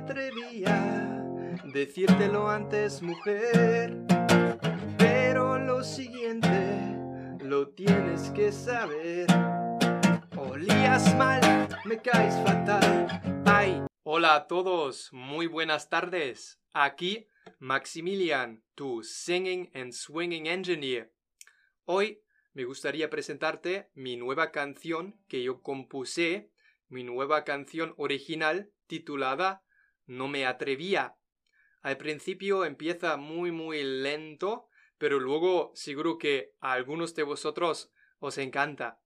atrevía decírtelo antes, mujer. Pero lo siguiente lo tienes que saber. Olías mal, me caes fatal. Ay. Hola a todos, muy buenas tardes. Aquí Maximilian, tu Singing and Swinging Engineer. Hoy me gustaría presentarte mi nueva canción que yo compuse, mi nueva canción original titulada No me atrevía. Al principio empieza muy muy lento, pero luego seguro que a algunos de vosotros os encanta.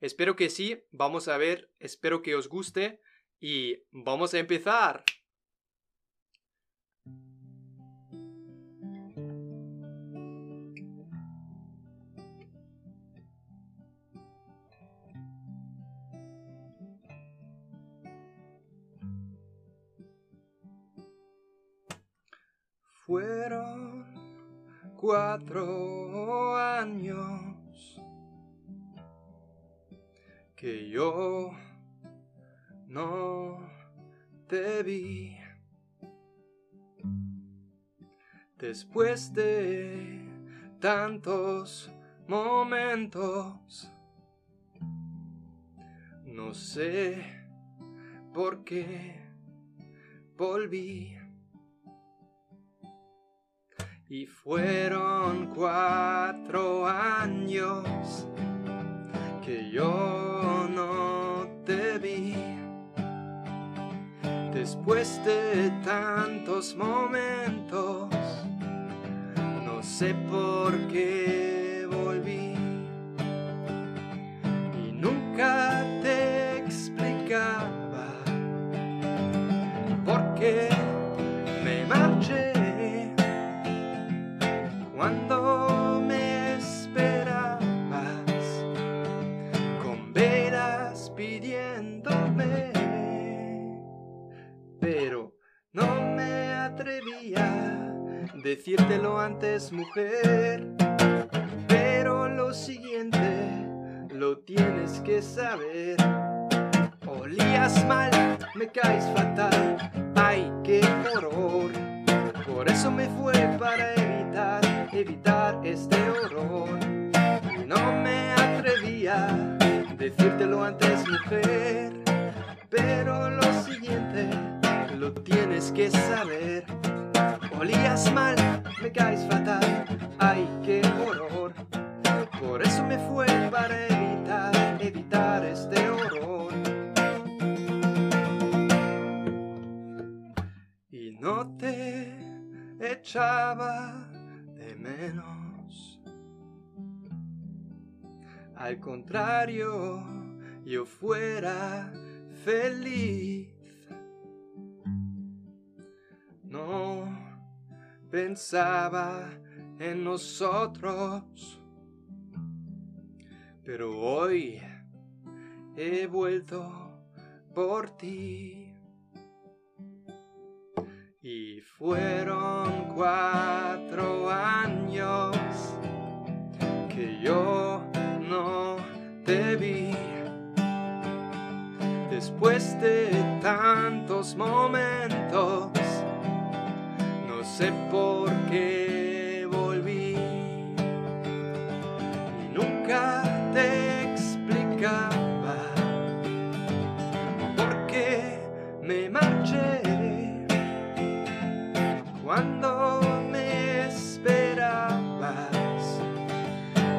Espero que sí, vamos a ver, espero que os guste y vamos a empezar. Fueron cuatro años que yo no te vi. Después de tantos momentos, no sé por qué volví. Y fueron cuatro años que yo no te vi. Después de tantos momentos, no sé por qué decírtelo antes, mujer. Pero lo siguiente lo tienes que saber. Olías mal, me caes fatal. Ay, qué horror. Por eso me fue para evitar, evitar este horror. No me atrevía decírtelo antes, mujer. Pero lo siguiente lo tienes que saber. Olías mal, me caes fatal. Ay, qué horror. Por eso me fue para evitar, evitar este horror. Y no te echaba de menos. Al contrario, yo fuera feliz. No pensaba en nosotros, pero hoy he vuelto por ti. Y fueron cuatro años que yo no te vi. Después de tantos momentos, sé por qué volví. Y nunca te explicaba por qué me marché cuando me esperabas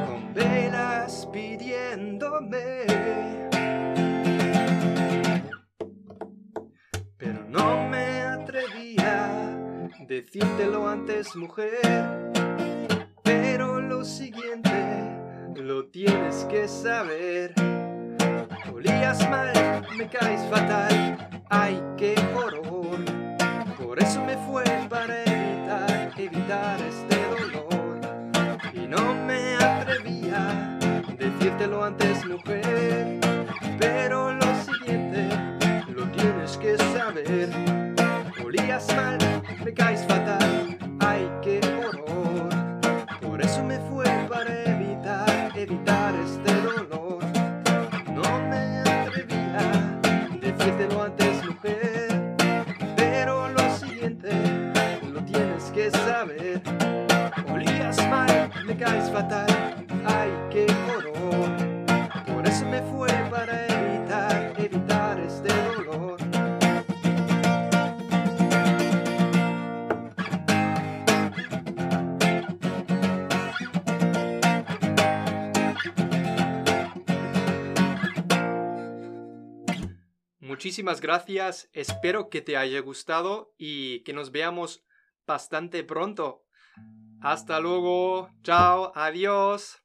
con velas pidiéndome. Pero no decírtelo antes, mujer. Pero lo siguiente lo tienes que saber. Olías mal, me caes fatal. Ay, qué horror. Por eso me fue para evitar, evitar este dolor. Y no me atrevía decírtelo antes, mujer. Pero lo siguiente lo tienes que saber. Olías mal, me caes fatal, ay qué horror. Por eso me fue para evitar, evitar este dolor. No me atrevía a decírtelo antes, mujer, pero lo siguiente lo tienes que saber. Olías mal, me caes fatal. Muchísimas gracias, espero que te haya gustado y que nos veamos bastante pronto. Hasta luego, chao, adiós.